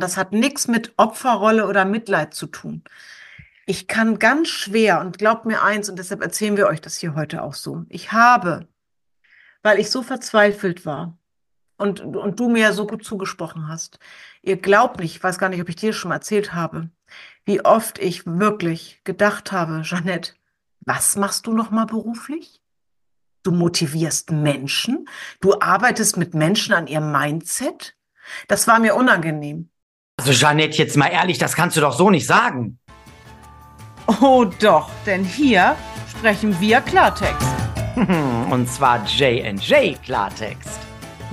Und das hat nichts mit Opferrolle oder Mitleid zu tun. Ich kann ganz schwer, und glaubt mir eins, und deshalb erzählen wir euch das hier heute auch so. Ich habe, weil ich so verzweifelt war und, und du mir so gut zugesprochen hast, ihr glaubt nicht, ich weiß gar nicht, ob ich dir schon mal erzählt habe, wie oft ich wirklich gedacht habe, Jeanette, was machst du noch mal beruflich? Du motivierst Menschen, du arbeitest mit Menschen an ihrem Mindset. Das war mir unangenehm. Also Jeanette, jetzt mal ehrlich, das kannst du doch so nicht sagen. Oh doch, denn hier sprechen wir Klartext. Und zwar J&J Klartext.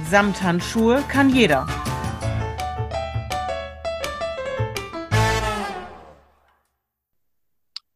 Samthandschuhe kann jeder.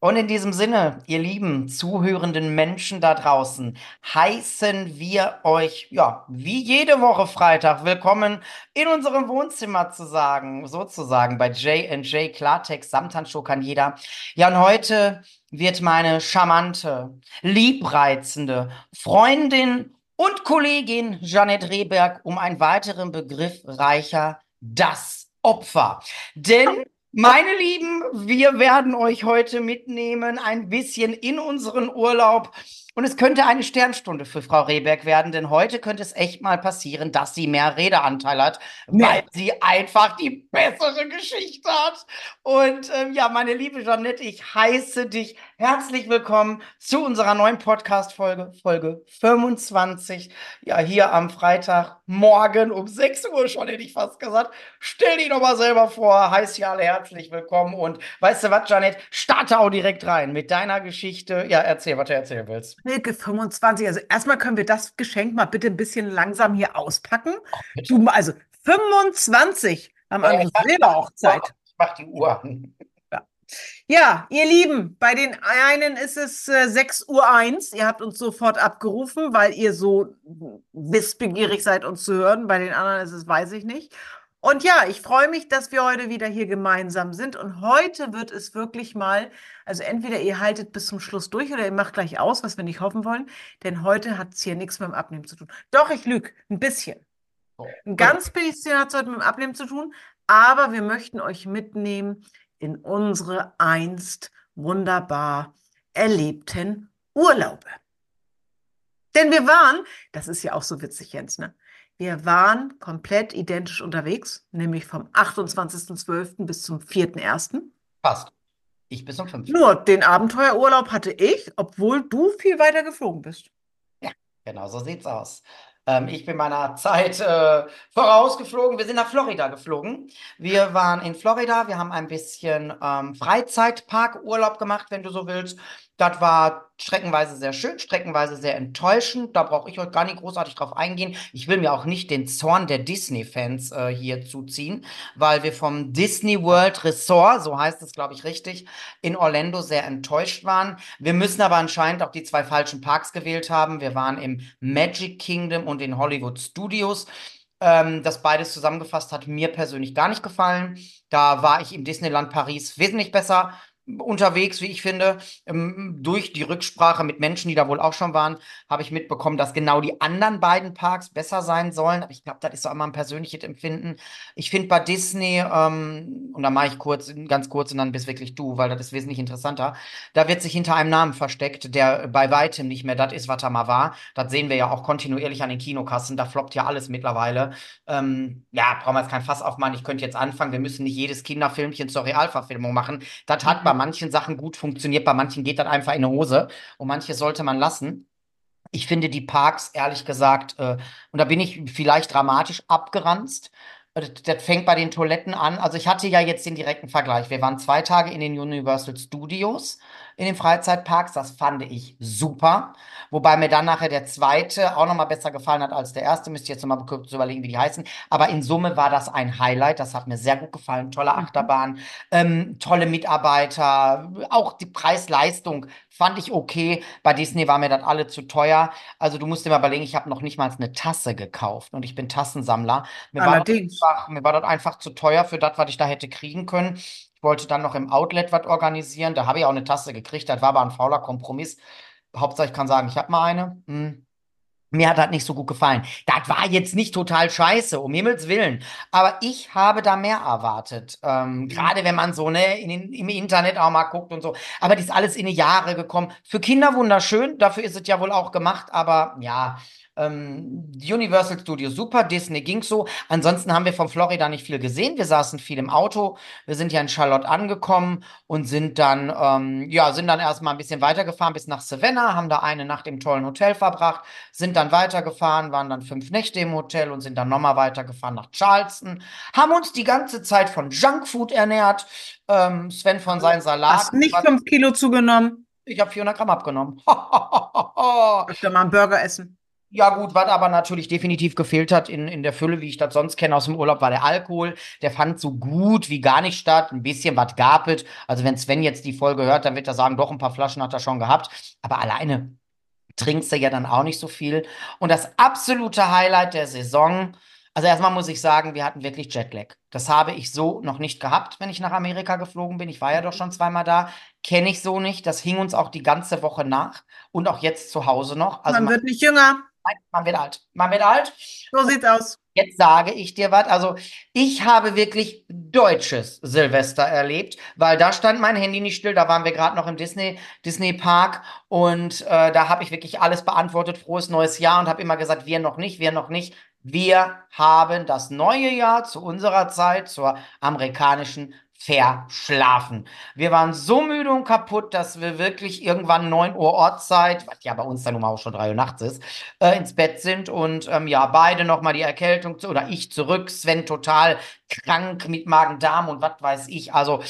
Und in diesem Sinne, ihr lieben zuhörenden Menschen da draußen, heißen wir euch, ja, wie jede Woche Freitag willkommen in unserem Wohnzimmer zu sagen, sozusagen bei J&J Klartext, Samthandschuh kann jeder. Ja, und heute wird meine charmante, liebreizende Freundin und Kollegin Janette Rehberg um einen weiteren Begriff reicher, das Opfer. Denn meine Lieben, wir werden euch heute mitnehmen ein bisschen in unseren Urlaub. Und es könnte eine Sternstunde für Frau Rehberg werden, denn heute könnte es echt mal passieren, dass sie mehr Redeanteil hat, mehr. weil sie einfach die bessere Geschichte hat. Und ähm, ja, meine liebe Jeanette, ich heiße dich herzlich willkommen zu unserer neuen Podcast-Folge, Folge 25. Ja, hier am Freitagmorgen um 6 Uhr schon, hätte ich fast gesagt. Stell dich doch mal selber vor, heiß ja alle herzlich willkommen. Und weißt du was, Jeanette, starte auch direkt rein mit deiner Geschichte. Ja, erzähl, was du erzählen willst. Milke 25. Also erstmal können wir das Geschenk mal bitte ein bisschen langsam hier auspacken. Oh, du, also 25 am ja, andere Silberhochzeit. Ich mach die Uhr an. Ja. ja, ihr Lieben, bei den einen ist es äh, 6 Uhr 1. Ihr habt uns sofort abgerufen, weil ihr so wissbegierig seid, uns zu hören. Bei den anderen ist es, weiß ich nicht. Und ja, ich freue mich, dass wir heute wieder hier gemeinsam sind. Und heute wird es wirklich mal, also entweder ihr haltet bis zum Schluss durch oder ihr macht gleich aus, was wir nicht hoffen wollen. Denn heute hat es hier nichts mit dem Abnehmen zu tun. Doch, ich lüge, ein bisschen. Oh. Ein ganz bisschen hat es heute mit dem Abnehmen zu tun. Aber wir möchten euch mitnehmen in unsere einst wunderbar erlebten Urlaube. Denn wir waren, das ist ja auch so witzig, Jens, ne? Wir waren komplett identisch unterwegs, nämlich vom 28.12. bis zum 4.1. Passt. Ich bis zum 5. Nur den Abenteuerurlaub hatte ich, obwohl du viel weiter geflogen bist. Ja, genau so sieht's aus. Ähm, ich bin meiner Zeit äh, vorausgeflogen. Wir sind nach Florida geflogen. Wir waren in Florida. Wir haben ein bisschen ähm, Freizeitparkurlaub gemacht, wenn du so willst. Das war streckenweise sehr schön, streckenweise sehr enttäuschend. Da brauche ich heute gar nicht großartig drauf eingehen. Ich will mir auch nicht den Zorn der Disney-Fans äh, hier zuziehen, weil wir vom Disney World Resort, so heißt es, glaube ich, richtig, in Orlando sehr enttäuscht waren. Wir müssen aber anscheinend auch die zwei falschen Parks gewählt haben. Wir waren im Magic Kingdom und in Hollywood Studios. Ähm, das beides zusammengefasst hat mir persönlich gar nicht gefallen. Da war ich im Disneyland Paris wesentlich besser unterwegs, wie ich finde. Ähm, durch die Rücksprache mit Menschen, die da wohl auch schon waren, habe ich mitbekommen, dass genau die anderen beiden Parks besser sein sollen. Aber ich glaube, das ist auch immer ein persönliches Empfinden. Ich finde bei Disney, ähm, und da mache ich kurz, ganz kurz und dann bist wirklich du, weil das ist wesentlich interessanter, da wird sich hinter einem Namen versteckt, der bei weitem nicht mehr das ist, was er mal war. Das sehen wir ja auch kontinuierlich an den Kinokassen. Da floppt ja alles mittlerweile. Ähm, ja, brauchen wir jetzt kein Fass aufmachen. Ich könnte jetzt anfangen. Wir müssen nicht jedes Kinderfilmchen zur Realverfilmung machen. Das hat bei manchen Sachen gut funktioniert, bei manchen geht das einfach in eine Hose und manche sollte man lassen. Ich finde die Parks, ehrlich gesagt, äh, und da bin ich vielleicht dramatisch abgeranzt. Das, das fängt bei den Toiletten an. Also ich hatte ja jetzt den direkten Vergleich. Wir waren zwei Tage in den Universal Studios in den Freizeitparks. Das fand ich super. Wobei mir dann nachher der zweite auch nochmal besser gefallen hat als der erste. Müsst ihr jetzt nochmal kurz überlegen, wie die heißen. Aber in Summe war das ein Highlight. Das hat mir sehr gut gefallen. Tolle mhm. Achterbahn, ähm, tolle Mitarbeiter. Auch die Preis-Leistung fand ich okay. Bei Disney war mir das alle zu teuer. Also du musst dir mal überlegen, ich habe noch nicht mal eine Tasse gekauft. Und ich bin Tassensammler. Mir Allerdings. War, einfach, mir war das einfach zu teuer für das, was ich da hätte kriegen können. Ich wollte dann noch im Outlet was organisieren. Da habe ich auch eine Tasse gekriegt. Das war aber ein fauler Kompromiss. Hauptsache, ich kann sagen, ich habe mal eine. Hm. Mir hat das nicht so gut gefallen. Das war jetzt nicht total scheiße, um Himmels Willen. Aber ich habe da mehr erwartet. Ähm, gerade wenn man so ne, in, im Internet auch mal guckt und so. Aber die ist alles in die Jahre gekommen. Für Kinder wunderschön, dafür ist es ja wohl auch gemacht. Aber ja, ähm, Universal Studios super, Disney ging so. Ansonsten haben wir von Florida nicht viel gesehen. Wir saßen viel im Auto. Wir sind ja in Charlotte angekommen und sind dann, ähm, ja, sind dann erstmal ein bisschen weitergefahren bis nach Savannah, haben da eine Nacht im tollen Hotel verbracht sind dann weitergefahren, waren dann fünf Nächte im Hotel und sind dann nochmal weitergefahren nach Charleston, haben uns die ganze Zeit von Junkfood ernährt. Ähm, Sven von seinen Salaten. Hast nicht fünf Kilo zugenommen? Ich habe 400 Gramm abgenommen. Öfter mal einen Burger essen. Ja, gut, was aber natürlich definitiv gefehlt hat in, in der Fülle, wie ich das sonst kenne aus dem Urlaub, war der Alkohol. Der fand so gut wie gar nicht statt. Ein bisschen was gab es. Also, wenn Sven jetzt die Folge hört, dann wird er sagen, doch, ein paar Flaschen hat er schon gehabt. Aber alleine trinkst du ja dann auch nicht so viel. Und das absolute Highlight der Saison, also erstmal muss ich sagen, wir hatten wirklich Jetlag. Das habe ich so noch nicht gehabt, wenn ich nach Amerika geflogen bin. Ich war ja doch schon zweimal da. Kenne ich so nicht. Das hing uns auch die ganze Woche nach und auch jetzt zu Hause noch. Also Man man, wird nicht jünger. Nein, man wird alt. Man wird alt. So sieht's aus. Jetzt sage ich dir was. Also, ich habe wirklich deutsches Silvester erlebt, weil da stand mein Handy nicht still. Da waren wir gerade noch im Disney, Disney Park und äh, da habe ich wirklich alles beantwortet. Frohes neues Jahr und habe immer gesagt, wir noch nicht, wir noch nicht. Wir haben das neue Jahr zu unserer Zeit, zur amerikanischen verschlafen. Wir waren so müde und kaputt, dass wir wirklich irgendwann 9 Uhr Ortszeit, was ja bei uns dann nun mal auch schon 3 Uhr nachts ist, äh, ins Bett sind und ähm, ja, beide nochmal die Erkältung zu, oder ich zurück, Sven total krank mit Magen-Darm und was weiß ich. Also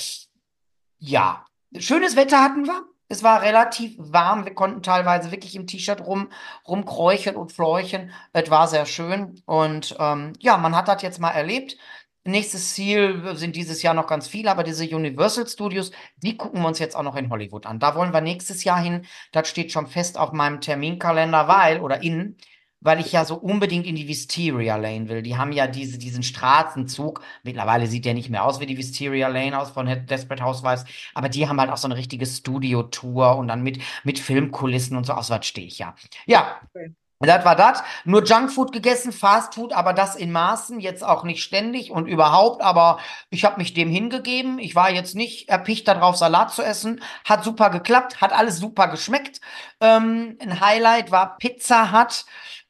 ja, schönes Wetter hatten wir. Es war relativ warm. Wir konnten teilweise wirklich im T-Shirt rum, rumkräuchen und fleuchen. Es war sehr schön. Und ähm, ja, man hat das jetzt mal erlebt. Nächstes Ziel sind dieses Jahr noch ganz viele, aber diese Universal Studios, die gucken wir uns jetzt auch noch in Hollywood an. Da wollen wir nächstes Jahr hin. Das steht schon fest auf meinem Terminkalender, weil, oder in, weil ich ja so unbedingt in die Wisteria Lane will. Die haben ja diese, diesen Straßenzug. Mittlerweile sieht der nicht mehr aus wie die Wisteria Lane aus von Desperate Housewives, aber die haben halt auch so eine richtige Studio-Tour und dann mit, mit Filmkulissen und so. Aus was stehe ich ja. Ja. Okay. Das war das. Nur Junkfood gegessen, Fastfood, aber das in Maßen, jetzt auch nicht ständig und überhaupt. Aber ich habe mich dem hingegeben. Ich war jetzt nicht erpicht darauf, Salat zu essen. Hat super geklappt, hat alles super geschmeckt. Ähm, ein Highlight war Pizza Hut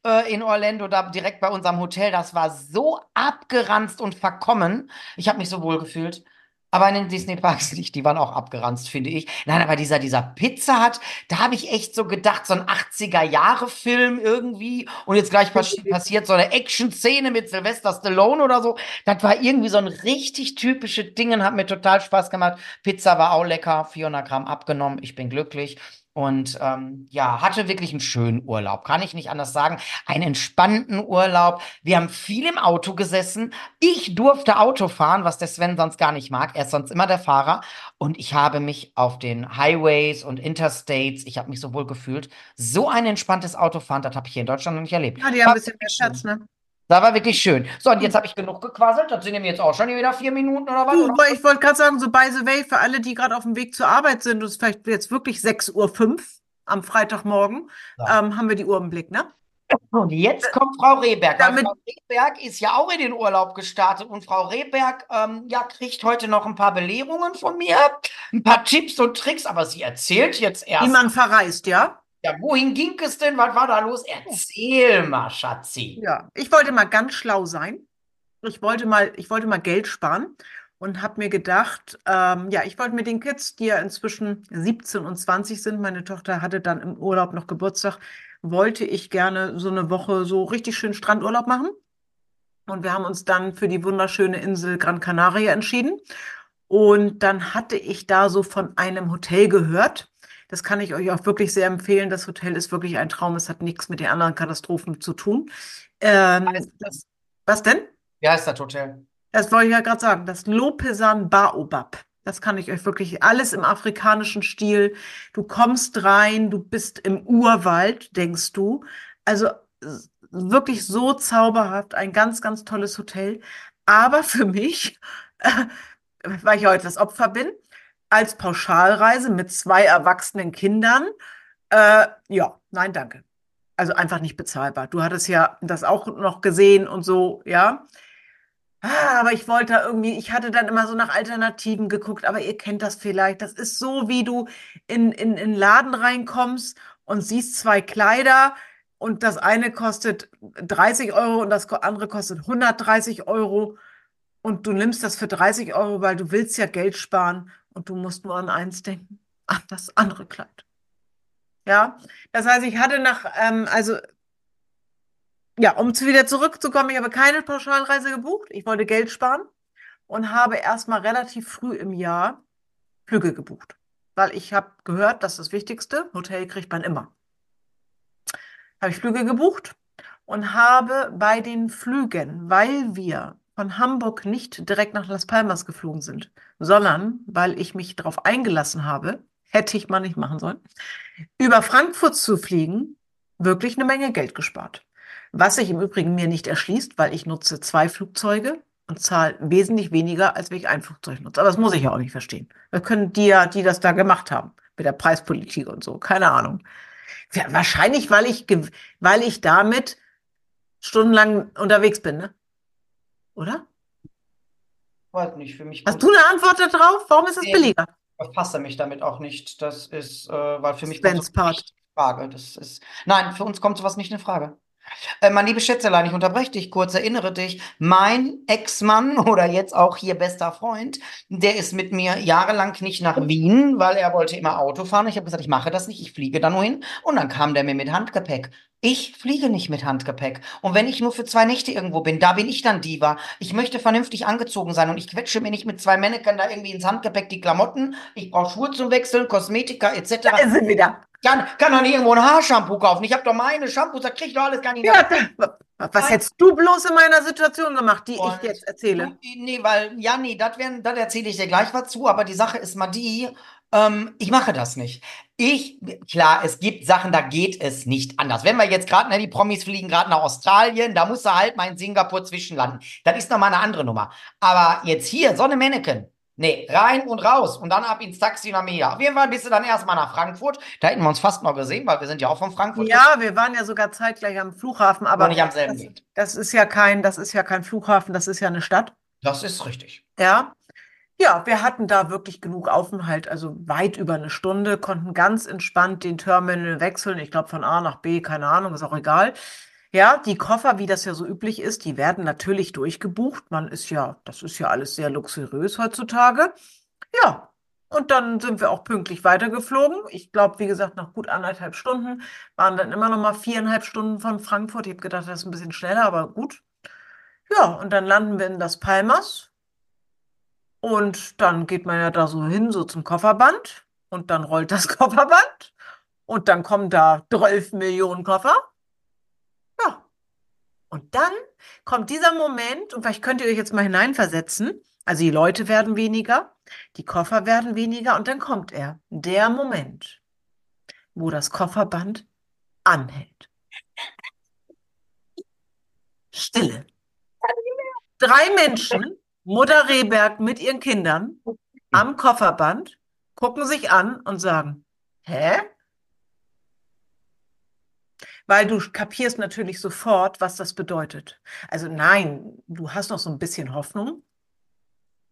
äh, in Orlando, da direkt bei unserem Hotel. Das war so abgeranzt und verkommen. Ich habe mich so wohl gefühlt. Aber in den Disney-Parks nicht, die waren auch abgeranzt, finde ich. Nein, aber dieser, dieser Pizza Hut, da habe ich echt so gedacht, so ein 80er-Jahre-Film irgendwie. Und jetzt gleich passi passiert so eine Action-Szene mit Sylvester Stallone oder so. Das war irgendwie so ein richtig typisches Ding und hat mir total Spaß gemacht. Pizza war auch lecker, 400 Gramm abgenommen. Ich bin glücklich. Und ähm, ja, hatte wirklich einen schönen Urlaub, kann ich nicht anders sagen. Einen entspannten Urlaub. Wir haben viel im Auto gesessen. Ich durfte Auto fahren, was der Sven sonst gar nicht mag. Er ist sonst immer der Fahrer. Und ich habe mich auf den Highways und Interstates, ich habe mich so wohl gefühlt. So ein entspanntes Autofahren, das habe ich hier in Deutschland noch nicht erlebt. Ja, die haben ein bisschen mehr Schatz, ne? Das war wirklich schön. So, und jetzt habe ich genug gequasselt. Das sind nämlich jetzt auch schon wieder vier Minuten oder was? Du, ich wollte gerade sagen, so by the way, für alle, die gerade auf dem Weg zur Arbeit sind, und es ist vielleicht jetzt wirklich 6.05 Uhr am Freitagmorgen, Ja. ähm, haben wir die Uhr im Blick, ne? Und jetzt kommt Frau Rehberg. Damit- Frau Rehberg ist ja auch in den Urlaub gestartet und Frau Rehberg ähm, ja, kriegt heute noch ein paar Belehrungen von mir, ein paar Tipps und Tricks, aber sie erzählt jetzt Wie erst. man verreist, ja? Ja, wohin ging es denn? Was war da los? Erzähl mal, Schatzi. Ja, ich wollte mal ganz schlau sein. Ich wollte mal, ich wollte mal Geld sparen und habe mir gedacht, ähm, ja, ich wollte mit den Kids, die ja inzwischen 17 und 20 sind, meine Tochter hatte dann im Urlaub noch Geburtstag, wollte ich gerne so eine Woche so richtig schön Strandurlaub machen. Und wir haben uns dann für die wunderschöne Insel Gran Canaria entschieden. Und dann hatte ich da so von einem Hotel gehört. Das kann ich euch auch wirklich sehr empfehlen. Das Hotel ist wirklich ein Traum. Es hat nichts mit den anderen Katastrophen zu tun. Ähm, das, was denn? Wie heißt das Hotel? Das wollte ich ja gerade sagen. Das Lopesan Baobab. Das kann ich euch wirklich alles im afrikanischen Stil. Du kommst rein, du bist im Urwald, denkst du. Also wirklich so zauberhaft, ein ganz, ganz tolles Hotel. Aber für mich, weil ich heute das Opfer bin, als Pauschalreise mit zwei erwachsenen Kindern, äh, ja, nein, danke. Also einfach nicht bezahlbar. Du hattest ja das auch noch gesehen und so, ja. Ah, aber ich wollte irgendwie, ich hatte dann immer so nach Alternativen geguckt, aber ihr kennt das vielleicht. Das ist so, wie du in, in, in Laden reinkommst und siehst zwei Kleider und das eine kostet 30 Euro und das andere kostet 130 Euro und du nimmst das für 30 Euro, weil du willst ja Geld sparen und du musst nur an eins denken, an das andere Kleid. Ja, das heißt, ich hatte nach, ähm, also ja, um zu wieder zurückzukommen, ich habe keine Pauschalreise gebucht. Ich wollte Geld sparen und habe erstmal relativ früh im Jahr Flüge gebucht, weil ich habe gehört, das ist das Wichtigste. Hotel kriegt man immer. Habe ich Flüge gebucht und habe bei den Flügen, weil wir von Hamburg nicht direkt nach Las Palmas geflogen sind, sondern weil ich mich darauf eingelassen habe, hätte ich mal nicht machen sollen, über Frankfurt zu fliegen, wirklich eine Menge Geld gespart. Was sich im Übrigen mir nicht erschließt, weil ich nutze zwei Flugzeuge und zahle wesentlich weniger, als wenn ich ein Flugzeug nutze. Aber das muss ich ja auch nicht verstehen. Das können die ja, die das da gemacht haben, mit der Preispolitik und so, keine Ahnung. Ja, wahrscheinlich, weil ich, weil ich damit stundenlang unterwegs bin, ne? Oder? Weiß nicht, für mich. Hast du eine Antwort darauf? Warum ist es Nee. billiger? Ich befasse mich damit auch nicht. Das ist, äh, weil für mich kommt Spence Part. nicht in Frage. Das ist, nein, für uns kommt sowas nicht in Frage. Äh, mein liebes Schätzelein, ich unterbreche dich kurz, erinnere dich, mein Ex-Mann oder jetzt auch hier bester Freund, der ist mit mir jahrelang nicht nach Wien, weil er wollte immer Auto fahren. Ich habe gesagt, ich mache das nicht, ich fliege da nur hin. Und dann kam der mir mit Handgepäck. Ich fliege nicht mit Handgepäck. Und wenn ich nur für zwei Nächte irgendwo bin, da bin ich dann Diva. Ich möchte vernünftig angezogen sein und ich quetsche mir nicht mit zwei Männchen da irgendwie ins Handgepäck die Klamotten. Ich brauche Schuhe zum Wechseln, Kosmetika etc. Da ist sie wieder. Kann, kann doch nicht irgendwo ein Haarshampoo kaufen. Ich habe doch meine Shampoos, da krieg ich doch alles gar nicht Ja, da, was hättest du bloß in meiner Situation gemacht, die Und ich jetzt erzähle? Du, nee, weil, ja, nee, das das erzähle ich dir gleich was zu, aber die Sache ist mal die, ähm, ich mache das nicht. Ich, klar, es gibt Sachen, da geht es nicht anders. Wenn wir jetzt gerade, ne, die Promis fliegen gerade nach Australien, da musst du halt mal in Singapur zwischenlanden. Das ist nochmal eine andere Nummer. Aber jetzt hier, so eine Mannequin. Nee, rein und raus und dann ab ins Taxi nach mir. Auf jeden Fall bist du dann erstmal nach Frankfurt. Da hätten wir uns fast noch gesehen, weil wir sind ja auch von Frankfurt. Ja, wir waren ja sogar zeitgleich am Flughafen, aber aber nicht am selben das, Weg. das ist ja kein, das ist ja kein Flughafen, das ist ja eine Stadt. Das ist richtig. Ja. Ja, wir hatten da wirklich genug Aufenthalt, also weit über eine Stunde, konnten ganz entspannt den Terminal wechseln. Ich glaube von A nach B, keine Ahnung, ist auch egal. Ja, die Koffer, wie das ja so üblich ist, die werden natürlich durchgebucht. Man ist ja, das ist ja alles sehr luxuriös heutzutage. Ja, und dann sind wir auch pünktlich weitergeflogen. Ich glaube, wie gesagt, nach gut anderthalb Stunden waren dann immer noch mal viereinhalb Stunden von Frankfurt. Ich habe gedacht, das ist ein bisschen schneller, aber gut. Ja, und dann landen wir in Las Palmas. Und dann geht man ja da so hin, so zum Kofferband. Und dann rollt das Kofferband. Und dann kommen da 12 Millionen Koffer. Ja. Und dann kommt dieser Moment, und vielleicht könnt ihr euch jetzt mal hineinversetzen. Also die Leute werden weniger, die Koffer werden weniger, und dann kommt er. Der Moment, wo das Kofferband anhält. Stille. Drei Menschen, Mutter Rehberg mit ihren Kindern, am Kofferband, gucken sich an und sagen, hä? Weil du kapierst natürlich sofort, was das bedeutet. Also nein, du hast noch so ein bisschen Hoffnung,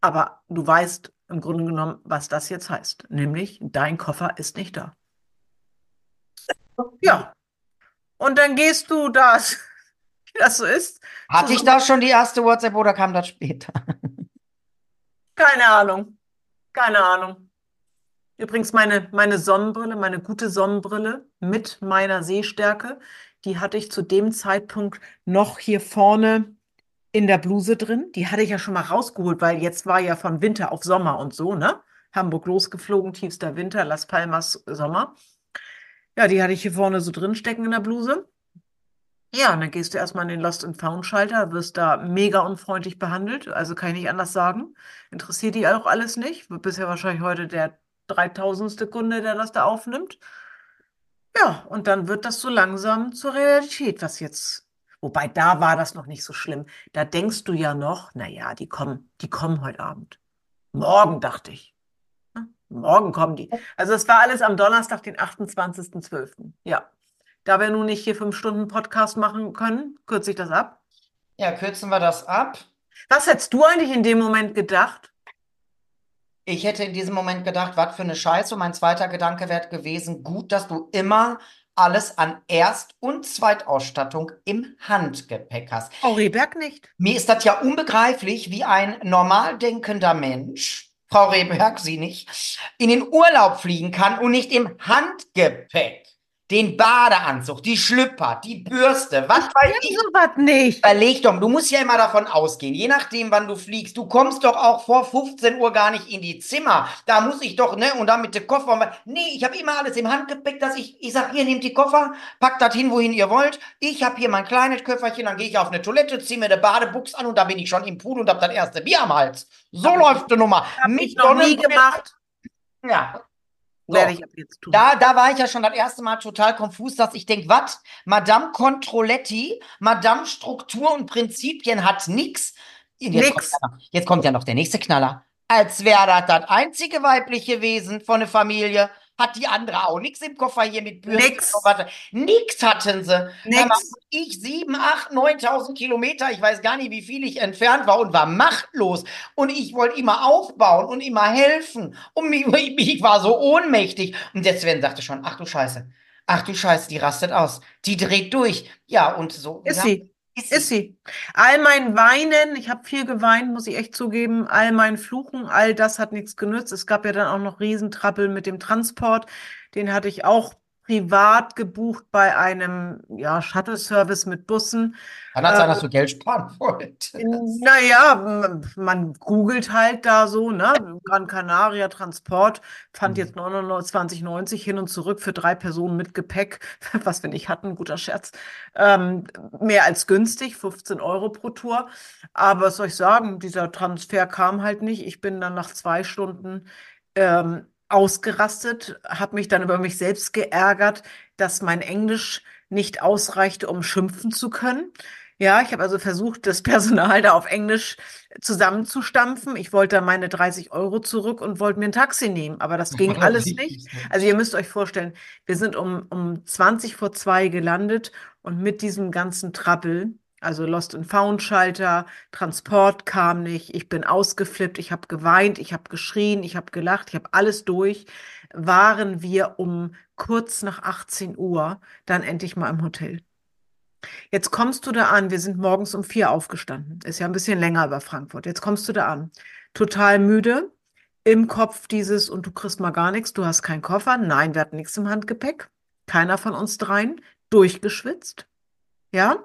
aber du weißt im Grunde genommen, was das jetzt heißt. Nämlich, dein Koffer ist nicht da. Ja. Und dann gehst du das, wie das so ist. Hatte ich da schon die erste WhatsApp oder kam das später? Keine Ahnung. Keine Ahnung. Übrigens, meine, meine Sonnenbrille, meine gute Sonnenbrille mit meiner Sehstärke, die hatte ich zu dem Zeitpunkt noch hier vorne in der Bluse drin. Die hatte ich ja schon mal rausgeholt, weil jetzt war ja von Winter auf Sommer und so, ne? Hamburg losgeflogen, tiefster Winter, Las Palmas Sommer. Ja, die hatte ich hier vorne so drin stecken in der Bluse. Ja, und dann gehst du erstmal in den Lost and Found Schalter, wirst da mega unfreundlich behandelt, also kann ich nicht anders sagen. Interessiert die auch alles nicht. Wird bisher wahrscheinlich heute der 3000. Kunde, der das da aufnimmt. Ja, und dann wird das so langsam zur Realität, was jetzt, wobei da war das noch nicht so schlimm. Da denkst du ja noch, naja, die kommen, die kommen heute Abend. Morgen, dachte ich. Hm, Morgen kommen die. Also es war alles am Donnerstag, den 28.12. Ja. Da wir nun nicht hier fünf Stunden Podcast machen können, kürze ich das ab. Ja, kürzen wir das ab. Was hättest du eigentlich in dem Moment gedacht? Ich hätte in diesem Moment gedacht, was für eine Scheiße. Und mein zweiter Gedanke wäre gewesen, gut, dass du immer alles an Erst- und Zweitausstattung im Handgepäck hast. Frau Rehberg nicht. Mir ist das ja unbegreiflich, wie ein normal denkender Mensch, Frau Rehberg, Sie nicht, in den Urlaub fliegen kann und nicht im Handgepäck den Badeanzug, die Schlüpper, die Bürste, was weiß ich. sowas nicht. Überleg doch, du musst ja immer davon ausgehen, je nachdem, wann du fliegst, du kommst doch auch vor 15 Uhr gar nicht in die Zimmer. Da muss ich doch, ne, und dann mit dem Koffer. Nee, ich habe immer alles im Handgepäck, dass ich, ich sag, ihr nehmt die Koffer, packt das hin, wohin ihr wollt. Ich habe hier mein kleines Köfferchen, dann gehe ich auf eine Toilette, ziehe mir eine Badebuchs an und da bin ich schon im Pool und habe das erste Bier am Hals. So Hab läuft die Nummer. Hab ich noch nie gemacht. Ja. So. Werde ich ab jetzt tun. Da, da war ich ja schon das erste Mal total konfus, dass ich denke, was? Madame Controletti, Madame Struktur und Prinzipien hat nix. Jetzt, Nix. Kommt ja noch, jetzt kommt ja noch der nächste Knaller. Als wäre das das einzige weibliche Wesen von der Familie, hat die andere auch nichts im Koffer hier mit Bürsten. Nix. hatten sie. Nix. Ich sieben, acht, neuntausend Kilometer, ich weiß gar nicht, wie viel ich entfernt war und war machtlos. Und ich wollte immer aufbauen und immer helfen. Und mich, ich war so ohnmächtig. Und der Sven sagte schon, ach du Scheiße, ach du Scheiße, die rastet aus. Die dreht durch. Ja, und so. Ist ja, sie. Ist Ist sie. All mein Weinen, ich habe viel geweint, muss ich echt zugeben, all mein Fluchen, all das hat nichts genützt. Es gab ja dann auch noch Riesentrappel mit dem Transport. Den hatte ich auch privat gebucht bei einem ja, Shuttle-Service mit Bussen. Kann das sein, Äh, dass du Geld sparen wolltest? Naja, man googelt halt da so, ne? Gran Canaria Transport fand Mhm. jetzt 29,90 hin und zurück für drei Personen mit Gepäck, was wir nicht hatten, guter Scherz. Ähm, mehr als günstig, 15 Euro pro Tour. Aber was soll ich sagen, dieser Transfer kam halt nicht. Ich bin dann nach zwei Stunden ähm, ausgerastet, habe mich dann über mich selbst geärgert, dass mein Englisch nicht ausreichte, um schimpfen zu können. Ja, ich habe also versucht, das Personal da auf Englisch zusammenzustampfen. Ich wollte da meine 30 Euro zurück und wollte mir ein Taxi nehmen, aber das ging alles nicht. Also ihr müsst euch vorstellen, wir sind um, um 20 vor zwei gelandet und mit diesem ganzen Trappel, also Lost and Found Schalter, Transport kam nicht, ich bin ausgeflippt, ich habe geweint, ich habe geschrien, ich habe gelacht, ich habe alles durch, waren wir um kurz nach 18 Uhr dann endlich mal im Hotel. Jetzt kommst du da an, wir sind morgens um vier aufgestanden, ist ja ein bisschen länger über Frankfurt. Jetzt kommst du da an, total müde, im Kopf dieses und du kriegst mal gar nichts, du hast keinen Koffer. Nein, wir hatten nichts im Handgepäck. Keiner von uns dreien, durchgeschwitzt. Ja?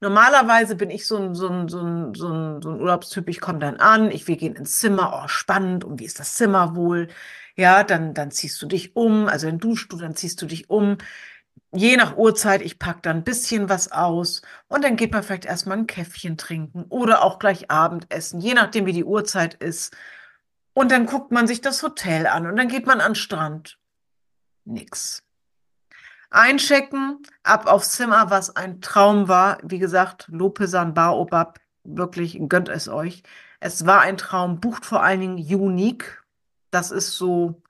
Normalerweise bin ich so ein, so ein, so ein, so ein, so ein Urlaubstyp, ich komme dann an, ich, wir gehen ins Zimmer, oh, spannend, und wie ist das Zimmer wohl? Ja, dann, dann ziehst du dich um, also dann duschst du, dann ziehst du dich um. Je nach Uhrzeit, ich packe dann ein bisschen was aus und dann geht man vielleicht erstmal ein Käffchen trinken oder auch gleich Abendessen, je nachdem, wie die Uhrzeit ist. Und dann guckt man sich das Hotel an und dann geht man an den Strand. Nix. Einchecken, ab aufs Zimmer, was ein Traum war. Wie gesagt, Lopesan Baobab, wirklich gönnt es euch. Es war ein Traum, bucht vor allen Dingen Unique. Das ist so,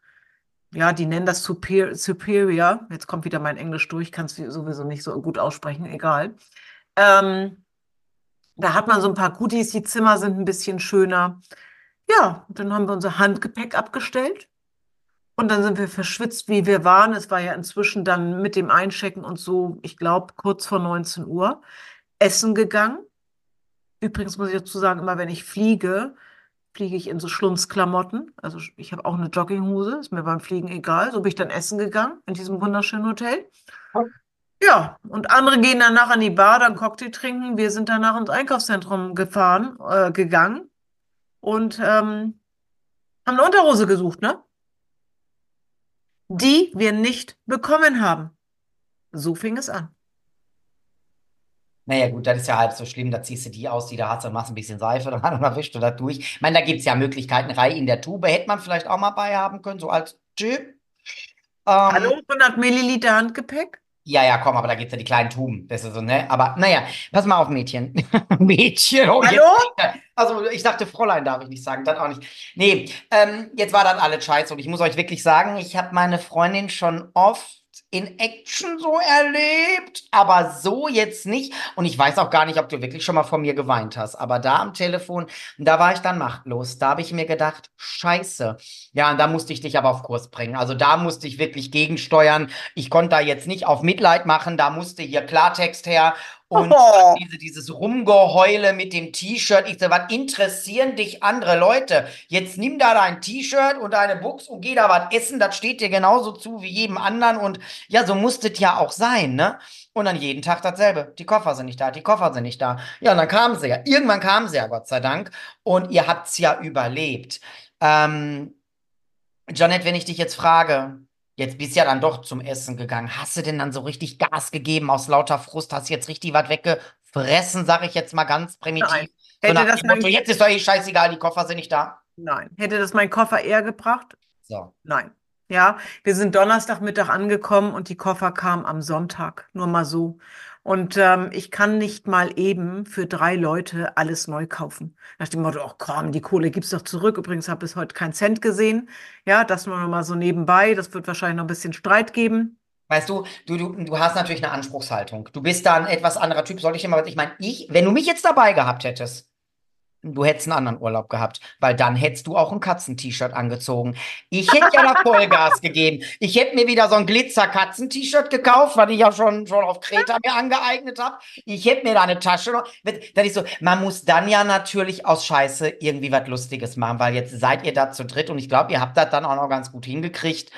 ja, die nennen das Super Superior. Jetzt kommt wieder mein Englisch durch, kann es sowieso nicht so gut aussprechen, egal. Ähm, da hat man so ein paar Goodies, die Zimmer sind ein bisschen schöner. Ja, dann haben wir unser Handgepäck abgestellt. Und dann sind wir verschwitzt, wie wir waren. Es war ja inzwischen dann mit dem Einchecken und so, ich glaube, kurz vor 19 Uhr, essen gegangen. Übrigens muss ich dazu sagen, immer wenn ich fliege, fliege ich in so Schlumpfklamotten. Also ich habe auch eine Jogginghose, ist mir beim Fliegen egal. So bin ich dann essen gegangen in diesem wunderschönen Hotel. Ja, und andere gehen danach an die Bar, dann Cocktail trinken. Wir sind danach ins Einkaufszentrum gefahren, äh, gegangen und ähm, haben eine Unterhose gesucht, ne? Die wir nicht bekommen haben. So fing es an. Naja, gut, das ist ja halb so schlimm. Da ziehst du die aus, die du hast, und machst ein bisschen Seife dran und dann wischst du das durch. Ich meine, da gibt es ja Möglichkeiten. Reihe in der Tube hätte man vielleicht auch mal bei haben können, so als Typ. Ähm, Hallo, 100 Milliliter Handgepäck? Ja, ja, komm, aber da gibt es ja die kleinen Tuben. Das ist so, ne? Aber naja, pass mal auf, Mädchen. Mädchen, oh, Hallo? jetzt, also ich dachte, Fräulein darf ich nicht sagen, das auch nicht. Nee, ähm, jetzt war das alles scheiße und ich muss euch wirklich sagen, ich habe meine Freundin schon oft in Action so erlebt, aber so jetzt nicht. Und ich weiß auch gar nicht, ob du wirklich schon mal vor mir geweint hast. Aber da am Telefon, da war ich dann machtlos. Da habe ich mir gedacht, scheiße. Ja, und da musste ich dich aber auf Kurs bringen. Also da musste ich wirklich gegensteuern. Ich konnte da jetzt nicht auf Mitleid machen. Da musste hier Klartext her. Und Oh. diese, dieses Rumgeheule mit dem T-Shirt, ich so, was interessieren dich andere Leute? Jetzt nimm da dein T-Shirt und deine Buchs und geh da was essen, das steht dir genauso zu wie jedem anderen und ja, so muss das ja auch sein, ne? Und dann jeden Tag dasselbe. Die Koffer sind nicht da, die Koffer sind nicht da. Ja, und dann kamen sie ja. Irgendwann kamen sie ja, Gott sei Dank. Und ihr habt's ja überlebt. Ähm, Janette, wenn ich dich jetzt frage, jetzt bist du ja dann doch zum Essen gegangen. Hast du denn dann so richtig Gas gegeben aus lauter Frust? Hast du jetzt richtig was weggefressen, sag ich jetzt mal ganz primitiv? Nein. So Hätte nach das dem Motto, mein, jetzt ist doch eh scheißegal, die Koffer sind nicht da. nein. Hätte das mein Koffer eher gebracht? So. Nein. Ja, wir sind Donnerstagmittag angekommen und die Koffer kamen am Sonntag. Nur mal so. Und ähm, ich kann nicht mal eben für drei Leute alles neu kaufen. Nach dem Motto, oh komm, die Kohle gibt's doch zurück. Übrigens habe ich bis heute keinen Cent gesehen. Ja, das nur noch mal so nebenbei. Das wird wahrscheinlich noch ein bisschen Streit geben. Weißt du, du, du, du hast natürlich eine Anspruchshaltung. Du bist da ein etwas anderer Typ. Soll ich was- ich meine, ich, wenn du mich jetzt dabei gehabt hättest, du hättest einen anderen Urlaub gehabt, weil dann hättest du auch ein Katzen-T-Shirt angezogen. Ich hätte ja da Vollgas gegeben. Ich hätte mir wieder so ein Glitzer-Katzen-T-Shirt gekauft, was ich ja schon, schon auf Kreta mir angeeignet habe. Ich hätte mir da eine Tasche noch. Dann ist so, man muss dann ja natürlich aus Scheiße irgendwie was Lustiges machen, weil jetzt seid ihr da zu dritt und ich glaube, ihr habt das dann auch noch ganz gut hingekriegt.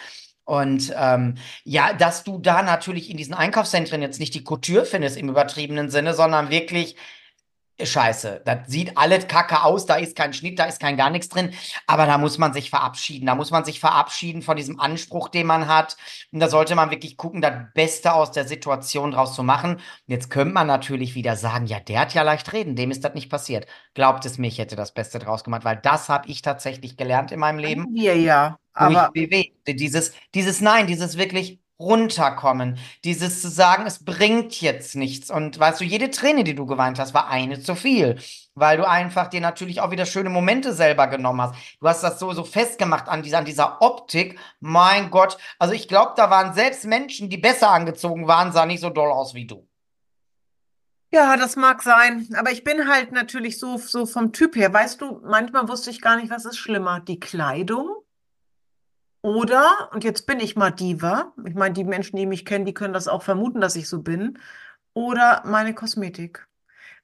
Und ähm, ja, dass du da natürlich in diesen Einkaufszentren jetzt nicht die Couture findest im übertriebenen Sinne, sondern wirklich Scheiße. Das sieht alles kacke aus, da ist kein Schnitt, da ist kein gar nichts drin. Aber da muss man sich verabschieden. Da muss man sich verabschieden von diesem Anspruch, den man hat. Und da sollte man wirklich gucken, das Beste aus der Situation draus zu machen. Und jetzt könnte man natürlich wieder sagen, ja, der hat ja leicht reden, dem ist das nicht passiert. Glaubt es mir, ich hätte das Beste draus gemacht, weil das habe ich tatsächlich gelernt in meinem Leben Wir ja. durch Aber. Dieses, dieses Nein, dieses wirklich runterkommen, dieses zu sagen, es bringt jetzt nichts. Und weißt du, jede Träne, die du geweint hast, war eine zu viel, weil du einfach dir natürlich auch wieder schöne Momente selber genommen hast. Du hast das so, so festgemacht an dieser, an dieser Optik. Mein Gott, also ich glaube, da waren selbst Menschen, die besser angezogen waren, sahen nicht so doll aus wie du. ja, das mag sein. Aber ich bin halt natürlich so, so vom Typ her. Weißt du, manchmal wusste ich gar nicht, was ist schlimmer. Die Kleidung oder, und jetzt bin ich mal Diva. Ich meine, die Menschen, die mich kennen, die können das auch vermuten, dass ich so bin. Oder meine Kosmetik.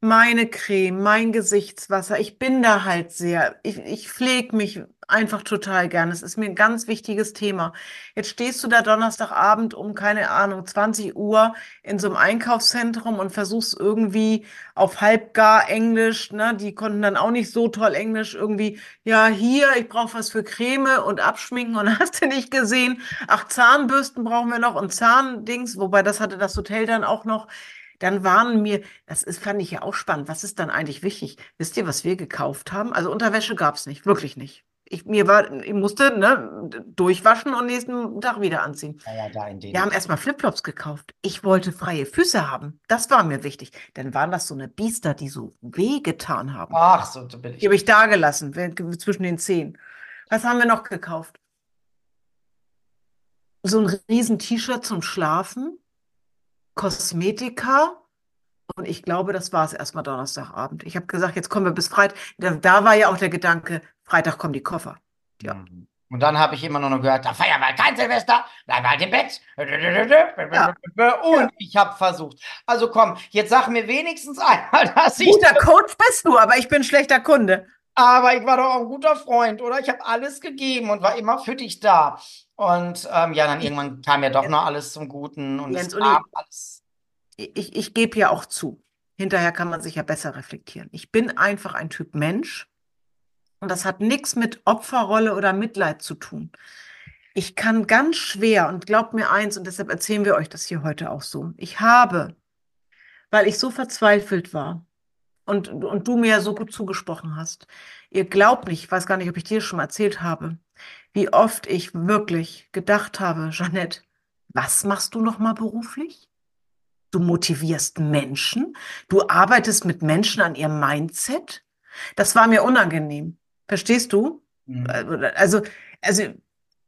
Meine Creme, mein Gesichtswasser. Ich bin da halt sehr, ich, ich pflege mich einfach total gern. Es ist mir ein ganz wichtiges Thema. Jetzt stehst du da Donnerstagabend um, keine Ahnung, 20 Uhr in so einem Einkaufszentrum und versuchst irgendwie auf halbgar Englisch, ne? Die konnten dann auch nicht so toll Englisch irgendwie, ja, hier, ich brauche was für Creme und Abschminken und hast du nicht gesehen? Ach, Zahnbürsten brauchen wir noch und Zahndings, wobei das hatte das Hotel dann auch noch. Dann waren mir, das ist, fand ich ja auch spannend. Was ist dann eigentlich wichtig? Wisst ihr, was wir gekauft haben? Also Unterwäsche gab es nicht, wirklich nicht. Ich, mir war, ich musste, ne, durchwaschen und nächsten Tag wieder anziehen. In den. Wir haben erstmal Flipflops gekauft. Ich wollte freie Füße haben. Das war mir wichtig. Dann waren das so eine Biester, die so wehgetan haben. Ach, so bin Die ich. habe ich da gelassen, zwischen den Zehen. Was haben wir noch gekauft? So ein riesen T-Shirt zum Schlafen, Kosmetika und ich glaube, das war es erstmal Donnerstagabend. Ich habe gesagt, jetzt kommen wir bis Freitag. Da, da war ja auch der Gedanke, Freitag kommen die Koffer. Ja. Mhm. Und dann habe ich immer nur noch gehört, da feiern wir halt kein Silvester, bleib halt im Bett. Und ich habe versucht. Also komm, jetzt sag mir wenigstens einmal, dass ich. Guter Coach bist du, aber ich bin schlechter Kunde. Aber ich war doch auch ein guter Freund, oder? Ich habe alles gegeben und war immer für dich da. Und ähm, ja, dann irgendwann kam ja doch noch alles zum Guten und Jens, es kam alles. ich, ich gebe ja auch zu. Hinterher kann man sich ja besser reflektieren. Ich bin einfach ein Typ Mensch und das hat nichts mit Opferrolle oder Mitleid zu tun. Ich kann ganz schwer und glaubt mir eins, und deshalb erzählen wir euch das hier heute auch so. Ich habe, weil ich so verzweifelt war und, und du mir so gut zugesprochen hast, ihr glaubt nicht, ich weiß gar nicht, ob ich dir schon mal erzählt habe, wie oft ich wirklich gedacht habe, Jeanette, was machst du noch mal beruflich? Du motivierst Menschen, du arbeitest mit Menschen an ihrem Mindset. Das war mir unangenehm. Verstehst du? Mhm. Also, also,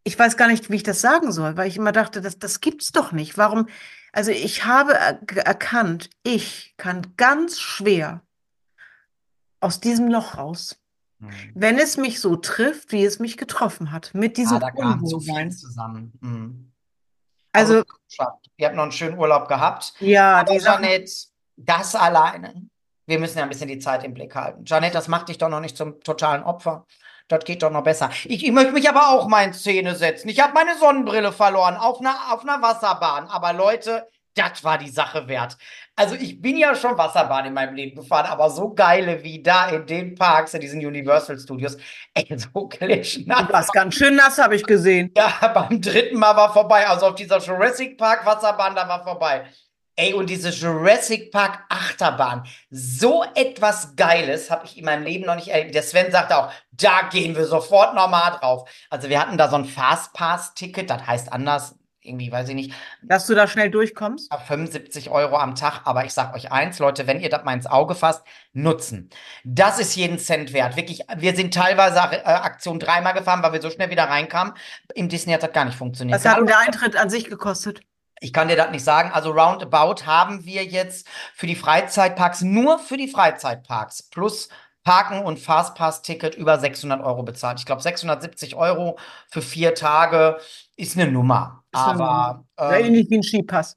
ich weiß gar nicht, wie ich das sagen soll, weil ich immer dachte, das, das gibt's doch nicht. Warum? Also ich habe er erkannt, ich kann ganz schwer aus diesem Loch raus, Hm. wenn es mich so trifft, wie es mich getroffen hat, mit Ah, diesem da kam zu viel zusammen. Hm. Aber Also geschafft. Ihr habt noch einen schönen Urlaub gehabt. ja, Aber Jeanette, das alleine, wir müssen ja ein bisschen die Zeit im Blick halten. Jeanette, das macht dich doch noch nicht zum totalen Opfer. Das geht doch noch besser. Ich, ich möchte mich aber auch mal in Szene setzen. Ich habe meine Sonnenbrille verloren auf einer, auf einer Wasserbahn. Aber Leute, das war die Sache wert. Also ich bin ja schon Wasserbahn in meinem Leben gefahren, aber so geile wie da in den Parks, in diesen Universal Studios, ey, so du klitschnass. warst ganz schön nass, habe ich gesehen. Ja, beim dritten Mal war vorbei. Also auf dieser Jurassic Park Wasserbahn, da war vorbei. Ey, und diese Jurassic Park Achterbahn, so etwas Geiles habe ich in meinem Leben noch nicht erlebt. Der Sven sagte auch, da gehen wir sofort nochmal drauf. Also wir hatten da so ein Fastpass-Ticket, das heißt anders, irgendwie weiß ich nicht, Dass du da schnell durchkommst. 75 Euro am Tag. Aber ich sag euch eins, Leute, wenn ihr das mal ins Auge fasst, nutzen. Das ist jeden Cent wert. Wirklich, wir sind teilweise äh, Aktion dreimal gefahren, weil wir so schnell wieder reinkamen. Im Disney hat das gar nicht funktioniert. Was hat denn der Eintritt an sich gekostet? Ich kann dir das nicht sagen. Also roundabout haben wir jetzt für die Freizeitparks, nur für die Freizeitparks, plus Parken und Fastpass-Ticket über 600 Euro bezahlt. Ich glaube, 670 Euro für vier Tage ist eine Nummer. Ist Aber Sehr ähm, ähnlich wie ein Skipass.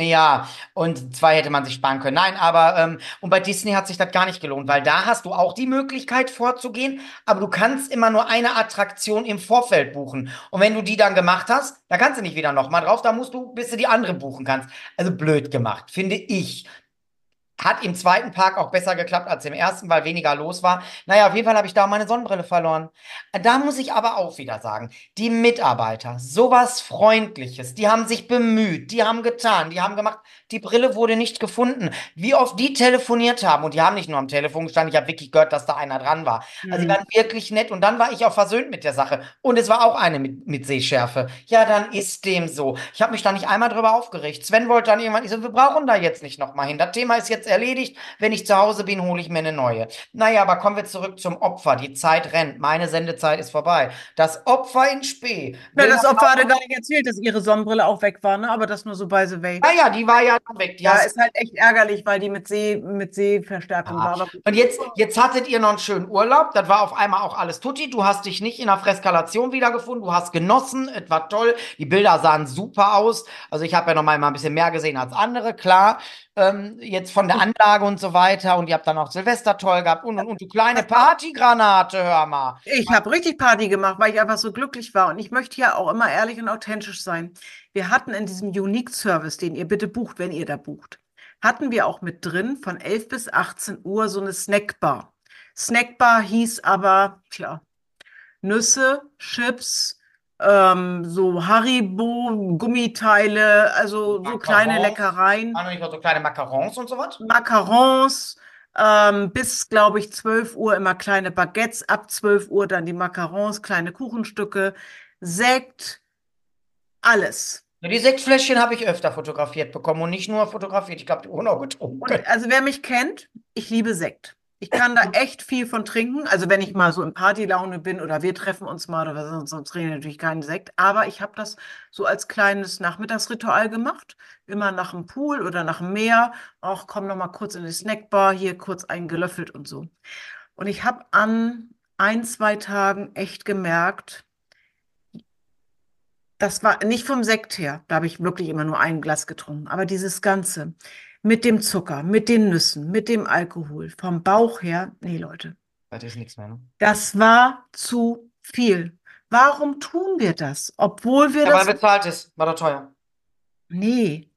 Ja, und zwei hätte man sich sparen können. Nein, aber ähm, und bei Disney hat sich das gar nicht gelohnt, weil da hast du auch die Möglichkeit vorzugehen, aber du kannst immer nur eine Attraktion im Vorfeld buchen. Und wenn du die dann gemacht hast, da kannst du nicht wieder nochmal drauf, da musst du, bis du die andere buchen kannst. Also blöd gemacht, finde ich. Hat im zweiten Park auch besser geklappt als im ersten, weil weniger los war. Naja, auf jeden Fall habe ich da meine Sonnenbrille verloren. Da muss ich aber auch wieder sagen, die Mitarbeiter, sowas Freundliches, die haben sich bemüht, die haben getan, die haben gemacht, die Brille wurde nicht gefunden. Wie oft die telefoniert haben und die haben nicht nur am Telefon gestanden, ich habe wirklich gehört, dass da einer dran war. Also die Hm. waren wirklich nett und dann war ich auch versöhnt mit der Sache. Und es war auch eine mit, mit Sehschärfe. Ja, dann ist dem so. Ich habe mich da nicht einmal drüber aufgeregt. Sven wollte dann irgendwann, ich so, wir brauchen da jetzt nicht nochmal hin. Das Thema ist jetzt erledigt. Wenn ich zu Hause bin, hole ich mir eine neue. Naja, aber kommen wir zurück zum Opfer. Die Zeit rennt. Meine Sendezeit ist vorbei. Das Opfer in Spee. Ja, das Opfer hatte gar nicht erzählt, dass ihre Sonnenbrille auch weg war, ne? Aber das nur so by the way. Naja, die war ja weg. Die Ja, ist halt echt ärgerlich, weil die mit See, mit Sehverstärkung Ja. war. Aber gut. Und jetzt, jetzt hattet ihr noch einen schönen Urlaub. Das war auf einmal auch alles tutti. Du hast dich nicht in der Freskalation wiedergefunden. Du hast genossen. Es war toll. Die Bilder sahen super aus. Also ich habe ja noch mal ein bisschen mehr gesehen als andere, klar. Ähm, jetzt von der Anlage und so weiter. Und ihr habt dann auch Silvester toll gehabt. Und, und, und du kleine Partygranate, hör mal. Ich habe richtig Party gemacht, weil ich einfach so glücklich war. Und ich möchte ja auch immer ehrlich und authentisch sein. Wir hatten in diesem Unique Service, den ihr bitte bucht, wenn ihr da bucht, hatten wir auch mit drin von 11 bis 18 Uhr so eine Snackbar. Snackbar hieß aber, tja, Nüsse, Chips, ähm, so Haribo, Gummiteile, also so kleine Macarons. Leckereien. Noch nicht mal so kleine Macarons und so was? Macarons, ähm, bis, glaube ich, 12 Uhr immer kleine Baguettes, ab 12 Uhr dann die Macarons, kleine Kuchenstücke, Sekt, alles. Die Sektfläschchen habe ich öfter fotografiert bekommen und nicht nur fotografiert. Ich glaube, die wurden auch getrunken. Und also wer mich kennt, ich liebe Sekt. Ich kann da echt viel von trinken. Also wenn ich mal so in Partylaune bin oder wir treffen uns mal oder sonst, sonst trinken wir natürlich keinen Sekt. Aber ich habe das so als kleines Nachmittagsritual gemacht. Immer nach dem Pool oder nach dem Meer. Auch komm noch mal kurz in die Snackbar, hier kurz eingelöffelt und so. Und ich habe an ein, zwei Tagen echt gemerkt, das war nicht vom Sekt her, da habe ich wirklich immer nur ein Glas getrunken, aber dieses Ganze mit dem Zucker, mit den Nüssen, mit dem Alkohol, vom Bauch her, nee, Leute, Das ist nichts mehr, ne? das war zu viel. Warum tun wir das? Obwohl wir Ja, weil das, bezahlt ist. War doch teuer. nee,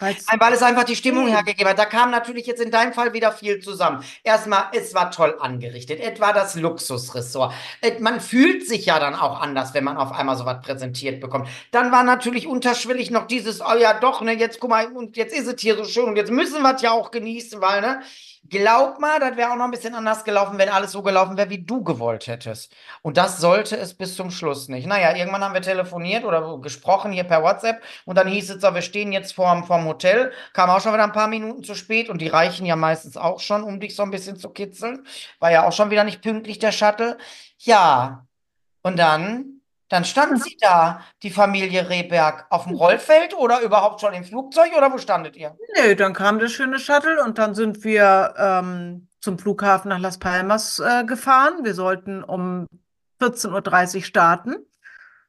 Nein, weil es einfach die Stimmung Nee. hergegeben hat. Da kam natürlich jetzt in deinem Fall wieder viel zusammen. Erstmal, es war toll angerichtet. Es war das Luxusressort. Et- Man fühlt sich ja dann auch anders, wenn man auf einmal so was präsentiert bekommt. Dann war natürlich unterschwellig noch dieses, oh ja doch, ne, jetzt guck mal, und jetzt ist es hier so schön und jetzt müssen wir es ja auch genießen, weil, ne, glaub mal, das wäre auch noch ein bisschen anders gelaufen, wenn alles so gelaufen wäre, wie du gewollt hättest. Und das sollte es bis zum Schluss nicht. Naja, irgendwann haben wir telefoniert oder gesprochen hier per WhatsApp und dann hieß es so, wir stehen jetzt vorm, vorm Hotel, kam auch schon wieder ein paar Minuten zu spät und die reichen ja meistens auch schon, um dich so ein bisschen zu kitzeln. War ja auch schon wieder nicht pünktlich der Shuttle. Ja, und dann Dann standen Sie da, die Familie Rehberg, auf dem Rollfeld oder überhaupt schon im Flugzeug oder wo standet ihr? Nee, dann kam das schöne Shuttle und dann sind wir ähm, zum Flughafen nach Las Palmas äh, gefahren. Wir sollten um 14.30 Uhr starten.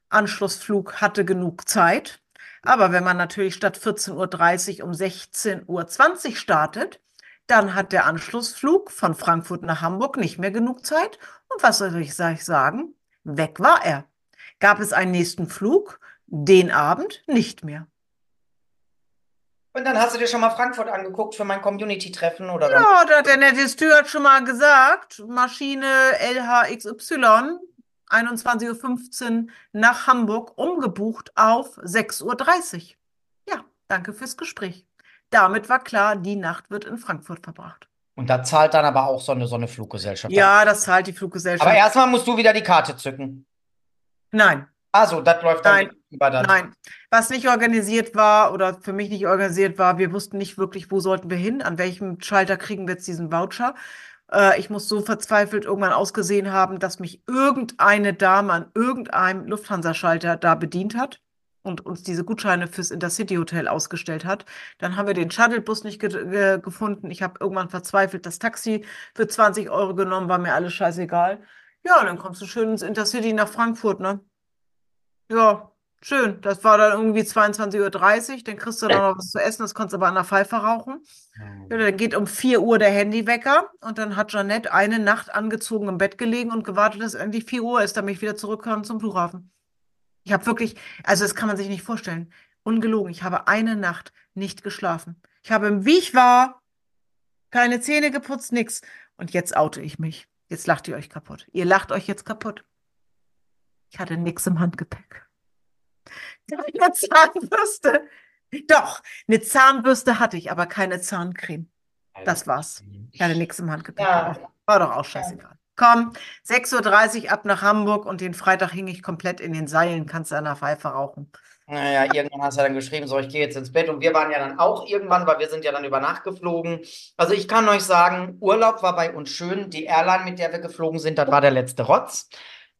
Anschlussflug hatte genug Zeit. Aber wenn man natürlich statt 14.30 Uhr um 16.20 Uhr startet, dann hat der Anschlussflug von Frankfurt nach Hamburg nicht mehr genug Zeit. Und was soll ich sagen? Weg war er. Gab es einen nächsten Flug? Den Abend nicht mehr. Und dann hast du dir schon mal Frankfurt angeguckt für mein Community-Treffen oder was? Ja, da hat der nette Steward schon mal gesagt, Maschine LHXY, 21.15 Uhr nach Hamburg, umgebucht auf 6.30 Uhr. Ja, danke fürs Gespräch. Damit war klar, die Nacht wird in Frankfurt verbracht. Und da zahlt dann aber auch so eine, so eine Fluggesellschaft. Ja, das zahlt die Fluggesellschaft. Aber erstmal musst du wieder die Karte zücken. Nein, Also, das läuft dann Nein, über dann. nein. Was nicht organisiert war oder für mich nicht organisiert war, wir wussten nicht wirklich, wo sollten wir hin, an welchem Schalter kriegen wir jetzt diesen Voucher. Äh, ich muss so verzweifelt irgendwann ausgesehen haben, dass mich irgendeine Dame an irgendeinem Lufthansa-Schalter da bedient hat und uns diese Gutscheine fürs Intercity Hotel ausgestellt hat. Dann haben wir den Shuttlebus nicht ge ge gefunden. Ich habe irgendwann verzweifelt das Taxi für 20 Euro genommen, war mir alles scheißegal. Ja, dann kommst du schön ins Intercity nach Frankfurt, ne? Ja, schön. Das war dann irgendwie 22.30 Uhr. Dann kriegst du dann noch was zu essen. Das konntest du aber an der Pfeife rauchen. Ja, dann geht um 4 Uhr der Handywecker. Und dann hat Jeanette eine Nacht angezogen im Bett gelegen und gewartet, dass endlich 4 Uhr ist, damit ich wieder zurückkomme zum Flughafen. Ich habe wirklich, also das kann man sich nicht vorstellen. Ungelogen. Ich habe eine Nacht nicht geschlafen. Ich habe, wie ich war, keine Zähne geputzt, nix. Und jetzt oute ich mich. Jetzt lacht ihr euch kaputt. Ihr lacht euch jetzt kaputt. Ich hatte nix im Handgepäck. Keine Zahnbürste. Doch, eine Zahnbürste hatte ich, aber keine Zahncreme. Das war's. Ich hatte nix im Handgepäck. Ja. War doch auch scheißegal. Komm, 6.30 Uhr ab nach Hamburg und den Freitag hing ich komplett in den Seilen. Kannst du an der Pfeife rauchen. Naja, irgendwann hast du dann geschrieben, so, ich gehe jetzt ins Bett. Und wir waren ja dann auch irgendwann, weil wir sind ja dann über Nacht geflogen. Also ich kann euch sagen, Urlaub war bei uns schön. Die Airline, mit der wir geflogen sind, das war der letzte Rotz.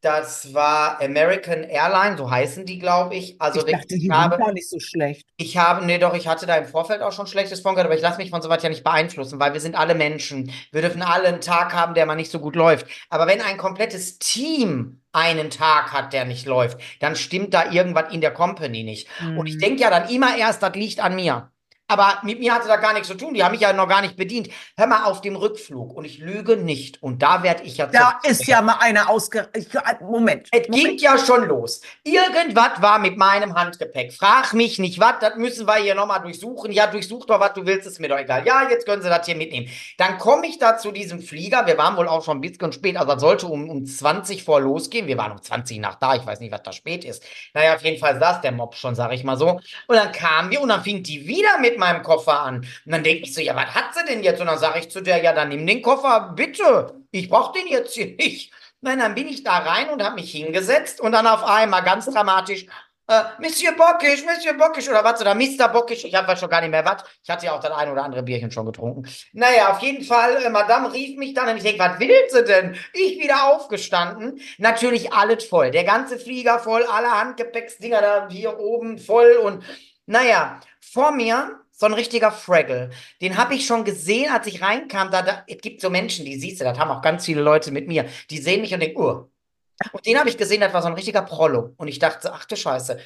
Das war American Airline, so heißen die, glaube ich. Also Ich dachte, die habe, gar nicht so schlecht. ich habe, nee, doch, ich hatte da im Vorfeld auch schon Schlechtes von gehört, aber ich lasse mich von sowas ja nicht beeinflussen, weil wir sind alle Menschen. Wir dürfen alle einen Tag haben, der mal nicht so gut läuft. Aber wenn ein komplettes Team einen Tag hat, der nicht läuft, dann stimmt da irgendwas in der Company nicht. Und ich Hm. denke ja dann immer erst, das liegt an mir. Aber mit mir hatte da gar nichts zu tun. Die haben mich ja noch gar nicht bedient. Hör mal auf dem Rückflug. Und ich lüge nicht. Und da werde ich ja Da ist ja mal einer ausge... Ich- Moment. es ging Moment. ja schon los. Irgendwas war mit meinem Handgepäck. Frag mich nicht, was, das müssen wir hier nochmal durchsuchen. Ja, durchsuch doch, was du willst, ist mir doch egal. Ja, jetzt können Sie das hier mitnehmen. Dann komme ich da zu diesem Flieger. Wir waren wohl auch schon ein bisschen spät, also das sollte um, um 20 vor losgehen. Wir waren um 20 nach da, ich weiß nicht, was da spät ist. Naja, auf jeden Fall saß der Mob schon, sag ich mal so. Und dann kamen wir und dann fing die wieder mit meinem Koffer an. Und dann denke ich so, ja, was hat sie denn jetzt? Und dann sage ich zu der, ja, dann nimm den Koffer, bitte. Ich brauche den jetzt hier nicht. Nein, dann bin ich da rein und habe mich hingesetzt und dann auf einmal ganz dramatisch, äh, Monsieur Bockisch, Monsieur Bockisch oder was, oder Mr. Bockisch, ich habe schon gar nicht mehr was. Ich hatte ja auch das ein oder andere Bierchen schon getrunken. Naja, auf jeden Fall, äh, Madame rief mich dann und ich denke, was will sie denn? Ich wieder aufgestanden, natürlich alles voll, der ganze Flieger voll, alle Handgepäcksdinger da hier oben voll und naja, vor mir so ein richtiger Fraggle. Den habe ich schon gesehen, als ich reinkam. Da, da, es gibt so Menschen, die siehst du, das haben auch ganz viele Leute mit mir, die sehen mich und denken, oh. Und den habe ich gesehen, das war so ein richtiger Prollo. Und ich dachte, ach du Scheiße.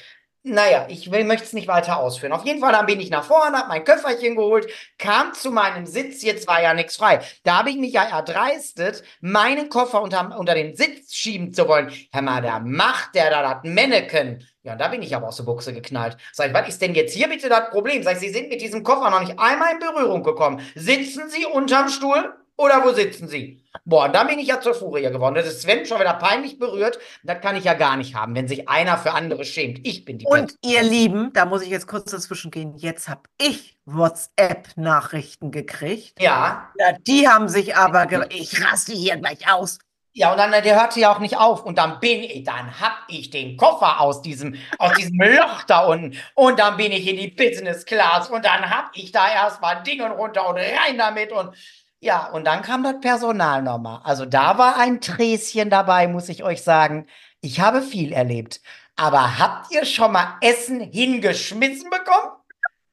Naja, ich möchte es nicht weiter ausführen. Auf jeden Fall, dann bin ich nach vorne, habe mein Köfferchen geholt, kam zu meinem Sitz, jetzt war ja nichts frei. Da habe ich mich ja erdreistet, meinen Koffer unter, unter den Sitz schieben zu wollen. Hör mal, da macht der da das Mannequin. Ja, da bin ich aber aus der Buchse geknallt. Sag ich, was ist denn jetzt hier bitte das Problem? Sag ich, Sie sind mit diesem Koffer noch nicht einmal in Berührung gekommen. Sitzen Sie unterm Stuhl oder wo sitzen Sie? Boah, und dann bin ich ja zur Furie geworden. Das ist Sven schon wieder peinlich berührt. Das kann ich ja gar nicht haben, wenn sich einer für andere schämt. Ich bin die Und Person. ihr Lieben, da muss ich jetzt kurz dazwischen gehen. Jetzt habe ich WhatsApp-Nachrichten gekriegt. Ja, Ja, die haben sich aber, ich raste hier gleich aus. Ja, und dann, äh, der hörte ja auch nicht auf. Und dann bin ich, dann hab ich den Koffer aus diesem, aus diesem Loch da unten. Und dann bin ich in die Business Class. Und dann hab ich da erstmal Ding und runter und rein damit. Und Ja, und dann kam das Personal nochmal. Also da war ein Träschen dabei, muss ich euch sagen. Ich habe viel erlebt. Aber habt ihr schon mal Essen hingeschmissen bekommen?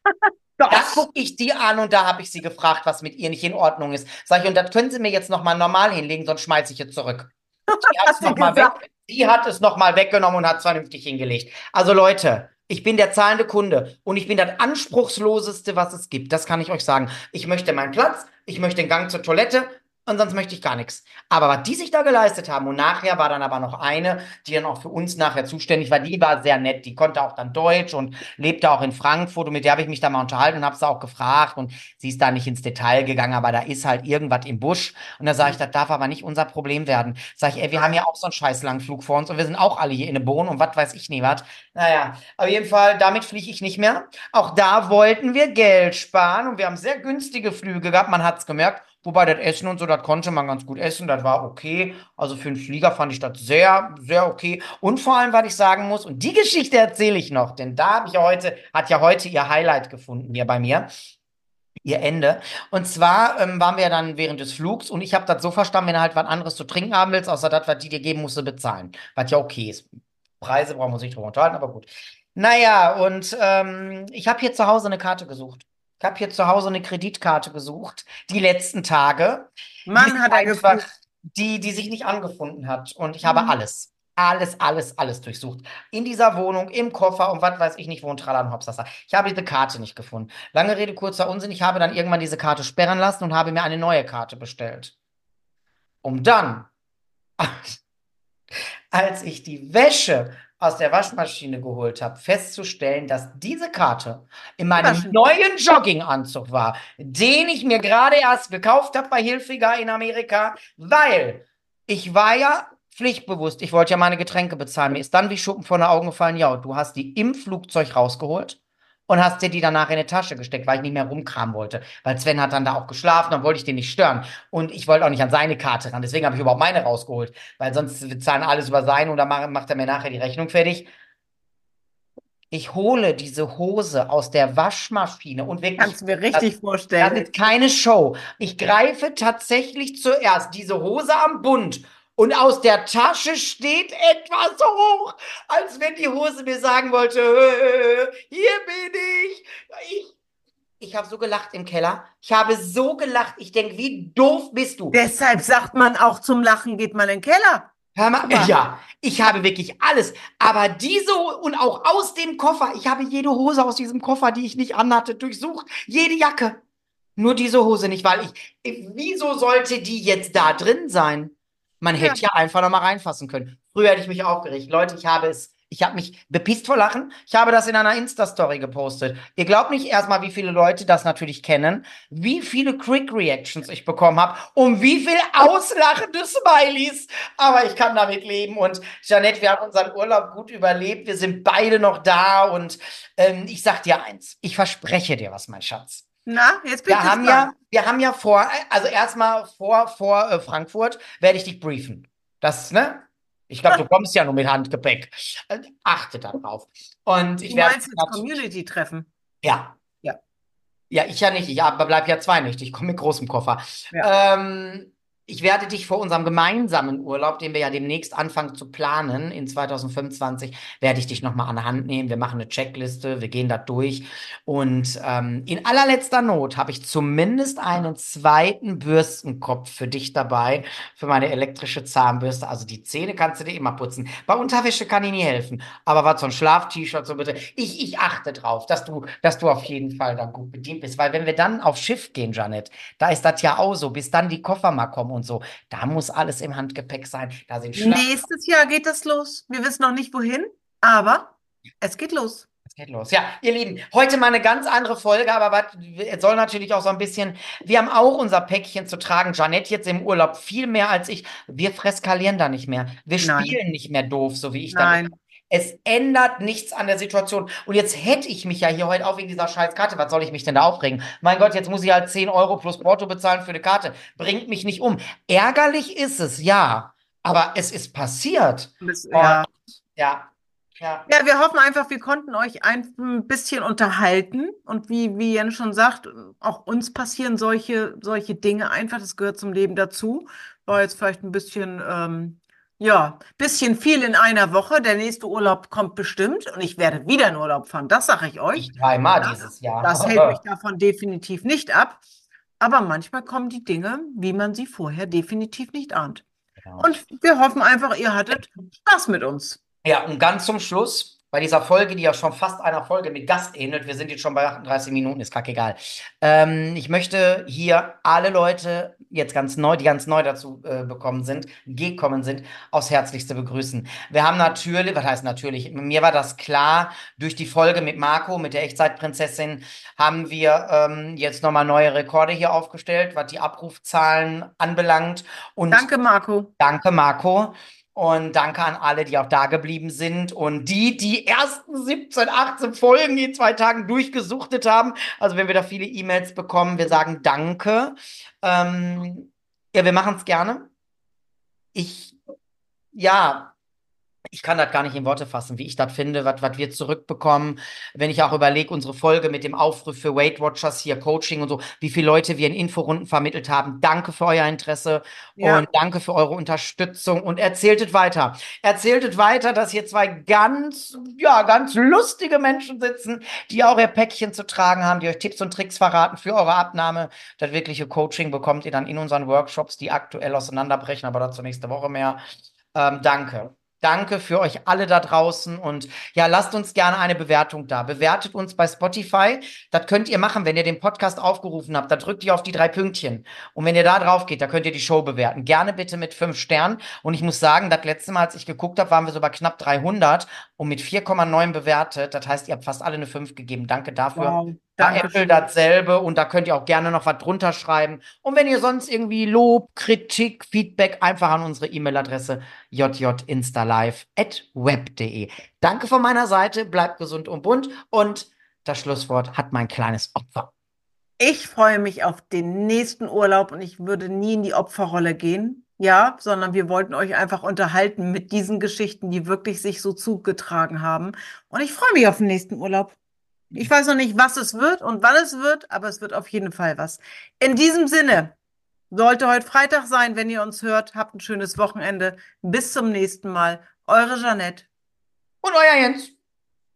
Da gucke ich die an und da habe ich sie gefragt, was mit ihr nicht in Ordnung ist. Sag ich, und das können Sie mir jetzt nochmal normal hinlegen, sonst schmeiße ich es zurück. Die hat es nochmal weg, die hat es noch mal weggenommen und hat es vernünftig hingelegt. Also Leute, ich bin der zahlende Kunde und ich bin das anspruchsloseste, was es gibt. Das kann ich euch sagen. Ich möchte meinen Platz, ich möchte den Gang zur Toilette und sonst möchte ich gar nichts. Aber was die sich da geleistet haben, und nachher war dann aber noch eine, die dann auch für uns nachher zuständig war, die war sehr nett, die konnte auch dann Deutsch und lebte auch in Frankfurt und mit der habe ich mich da mal unterhalten und habe sie auch gefragt und sie ist da nicht ins Detail gegangen, aber da ist halt irgendwas im Busch und da sage ich, das darf aber nicht unser Problem werden. Sag ich, ey, wir haben ja auch so einen scheiß langen Flug vor uns und wir sind auch alle hier in der Bohnen und was weiß ich nie was. Naja, auf jeden Fall, damit fliege ich nicht mehr. Auch da wollten wir Geld sparen und wir haben sehr günstige Flüge gehabt, man hat es gemerkt. Wobei das Essen und so, das konnte man ganz gut essen, das war okay. Also für einen Flieger fand ich das sehr, sehr okay. Und vor allem, was ich sagen muss, und die Geschichte erzähle ich noch, denn da habe ich ja heute, hat ja heute ihr Highlight gefunden hier bei mir. Ihr Ende. Und zwar ähm, waren wir dann während des Flugs und ich habe das so verstanden, wenn du halt was anderes zu trinken haben willst, außer das, was die dir geben, musst du bezahlen. Was ja okay ist. Preise brauchen wir uns nicht drüber unterhalten, aber gut. Naja, und ähm, ich habe hier zu Hause eine Karte gesucht. Ich habe hier zu Hause eine Kreditkarte gesucht, die letzten Tage. Mann, hat er einfach, gefühlt. die, die sich nicht angefunden hat. Und ich habe Mhm. alles, alles, alles, alles durchsucht. In dieser Wohnung, im Koffer und was weiß ich nicht, wo ein Tralala und Hopsasa. Ich habe diese Karte nicht gefunden. Lange Rede, kurzer Unsinn. Ich habe dann irgendwann diese Karte sperren lassen und habe mir eine neue Karte bestellt. Um dann, als ich die Wäsche aus der Waschmaschine geholt habe, festzustellen, dass diese Karte in meinem neuen Jogginganzug war, den ich mir gerade erst gekauft habe bei Hilfiger in Amerika, weil ich war ja pflichtbewusst. Ich wollte ja meine Getränke bezahlen. Mir ist dann wie Schuppen von den Augen gefallen, ja, du hast die im Flugzeug rausgeholt und hast dir die danach in die Tasche gesteckt, weil ich nicht mehr rumkramen wollte. Weil Sven hat dann da auch geschlafen, dann wollte ich den nicht stören. Und ich wollte auch nicht an seine Karte ran. Deswegen habe ich überhaupt meine rausgeholt. Weil sonst wir zahlen alles über seine und dann ma- macht er mir nachher die Rechnung fertig. Ich hole diese Hose aus der Waschmaschine und wirklich, Kannst du mir richtig das vorstellen. ist keine Show. Ich greife tatsächlich zuerst diese Hose am Bund und aus der Tasche steht etwas hoch, als wenn die Hose mir sagen wollte, "Äh, hier bin ich. Ich, ich habe so gelacht im Keller. Ich habe so gelacht. Ich denke, wie doof bist du? Deshalb sagt man auch zum Lachen geht man in den Keller. Hör mal, mal. ja, ich habe wirklich alles. Aber diese und auch aus dem Koffer, ich habe jede Hose aus diesem Koffer, die ich nicht anhatte, durchsucht. Jede Jacke. Nur diese Hose nicht, weil ich, wieso sollte die jetzt da drin sein? Man hätte ja einfach noch mal reinfassen können. Früher hätte ich mich aufgeregt. Leute, ich habe es, ich habe mich bepisst vor Lachen. Ich habe das in einer Insta-Story gepostet. Ihr glaubt nicht erstmal, wie viele Leute das natürlich kennen, wie viele Quick-Reactions ich bekommen habe und wie viel auslachende Smileys. Aber ich kann damit leben. Und Janette, wir haben unseren Urlaub gut überlebt. Wir sind beide noch da. Und ähm, ich sag dir eins, ich verspreche dir was, mein Schatz. Na, jetzt bin Wir ich haben gespannt. ja, wir haben ja vor, also erstmal vor, vor äh, Frankfurt werde ich dich briefen. Das, ne? Ich glaube, du kommst ja nur mit Handgepäck. Äh, achte darauf. Und ich Du werde meinst jetzt Community-Treffen? ja. Ja. Ja, ich ja nicht. Ich aber bleib ja zwei Nächte. Ich komme mit großem Koffer. Ja. Ähm, ich werde dich vor unserem gemeinsamen Urlaub, den wir ja demnächst anfangen zu planen, in 2025, werde ich dich nochmal an der Hand nehmen. Wir machen eine Checkliste, wir gehen da durch. Und ähm, in allerletzter Not habe ich zumindest einen zweiten Bürstenkopf für dich dabei, für meine elektrische Zahnbürste. Also die Zähne kannst du dir immer putzen. Bei Unterwäsche kann ich nie helfen. Aber was so ein Schlaf-T-Shirt, so bitte. Ich, ich achte drauf, dass du, dass du auf jeden Fall da gut bedient bist. Weil wenn wir dann auf Schiff gehen, Janet, da ist das ja auch so, bis dann die Koffer mal kommen und so. Da muss alles im Handgepäck sein. Da sind. Nächstes Jahr geht das los. Wir wissen noch nicht wohin, aber es geht los. Es geht los. Ja, ihr Lieben, heute mal eine ganz andere Folge, aber was es soll natürlich auch so ein bisschen, wir haben auch unser Päckchen zu tragen. Janette jetzt im Urlaub viel mehr als ich. Wir freskalieren da nicht mehr. Wir Nein. spielen nicht mehr doof, so wie ich da Nein. Es ändert nichts an der Situation. Und jetzt hätte ich mich ja hier heute auch wegen dieser scheiß Karte. Was soll ich mich denn da aufregen? Mein Gott, jetzt muss ich halt 10 Euro plus Porto bezahlen für eine Karte. Bringt mich nicht um. Ärgerlich ist es, ja. Aber es ist passiert. Das, ja. Ja. Ja. Ja, wir hoffen einfach, wir konnten euch ein bisschen unterhalten. Und wie, wie Jens schon sagt, auch uns passieren solche, solche Dinge einfach. Das gehört zum Leben dazu. War jetzt vielleicht ein bisschen, ähm, ja, bisschen viel in einer Woche. Der nächste Urlaub kommt bestimmt. Und ich werde wieder in Urlaub fahren. Das sage ich euch. Dreimal Ja, dieses Jahr. das hält mich davon definitiv nicht ab. Aber manchmal kommen die Dinge, wie man sie vorher definitiv nicht ahnt. Genau. Und wir hoffen einfach, ihr hattet Spaß mit uns. Ja, und ganz zum Schluss, bei dieser Folge, die ja schon fast einer Folge mit Gast ähnelt, wir sind jetzt schon bei 38 Minuten, ist kackegal. Ähm, ich möchte hier alle Leute, jetzt ganz neu, die ganz neu dazu äh, bekommen sind, gekommen sind, aufs Herzlichste begrüßen. Wir haben natürlich, was heißt natürlich, mir war das klar, durch die Folge mit Marco, mit der Echtzeitprinzessin, haben wir ähm, jetzt nochmal neue Rekorde hier aufgestellt, was die Abrufzahlen anbelangt. Und Danke, Marco. Danke, Marco. Und danke an alle, die auch da geblieben sind und die die ersten 17, 18 Folgen in zwei Tagen durchgesuchtet haben. Also wenn wir da viele E-Mails bekommen, wir sagen Danke. Ähm, ja, wir machen es gerne. Ich, ja, ich kann das gar nicht in Worte fassen, wie ich das finde, was wir zurückbekommen. Wenn ich auch überlege, unsere Folge mit dem Aufruf für Weight Watchers hier, Coaching und so, wie viele Leute wir in Inforunden vermittelt haben. Danke für euer Interesse Ja. und danke für eure Unterstützung und erzählt es weiter. Erzählt es weiter, dass hier zwei ganz, ja, ganz lustige Menschen sitzen, die auch ihr Päckchen zu tragen haben, die euch Tipps und Tricks verraten für eure Abnahme. Das wirkliche Coaching bekommt ihr dann in unseren Workshops, die aktuell auseinanderbrechen, aber dazu nächste Woche mehr. Ähm, danke. Danke für euch alle da draußen und ja, lasst uns gerne eine Bewertung da. Bewertet uns bei Spotify. Das könnt ihr machen, wenn ihr den Podcast aufgerufen habt. Da drückt ihr auf die drei Pünktchen. Und wenn ihr da drauf geht, da könnt ihr die Show bewerten. Gerne bitte mit fünf Sternen. Und ich muss sagen, das letzte Mal, als ich geguckt habe, waren wir so bei knapp 300 und mit 4,9 bewertet. Das heißt, ihr habt fast alle eine 5 gegeben. Danke dafür. Wow. Bei Danke Apple dasselbe und da könnt ihr auch gerne noch was drunter schreiben. Und wenn ihr sonst irgendwie Lob, Kritik, Feedback, einfach an unsere E-Mail-Adresse jjinstalive.web.de. Danke von meiner Seite, bleibt gesund und bunt und das Schlusswort hat mein kleines Opfer. Ich freue mich auf den nächsten Urlaub und ich würde nie in die Opferrolle gehen. Ja, sondern wir wollten euch einfach unterhalten mit diesen Geschichten, die wirklich sich so zugetragen haben. Und ich freue mich auf den nächsten Urlaub. Ich weiß noch nicht, was es wird und wann es wird, aber es wird auf jeden Fall was. In diesem Sinne, sollte heute Freitag sein, wenn ihr uns hört, habt ein schönes Wochenende. Bis zum nächsten Mal. Eure Jeanette. Und euer Jens.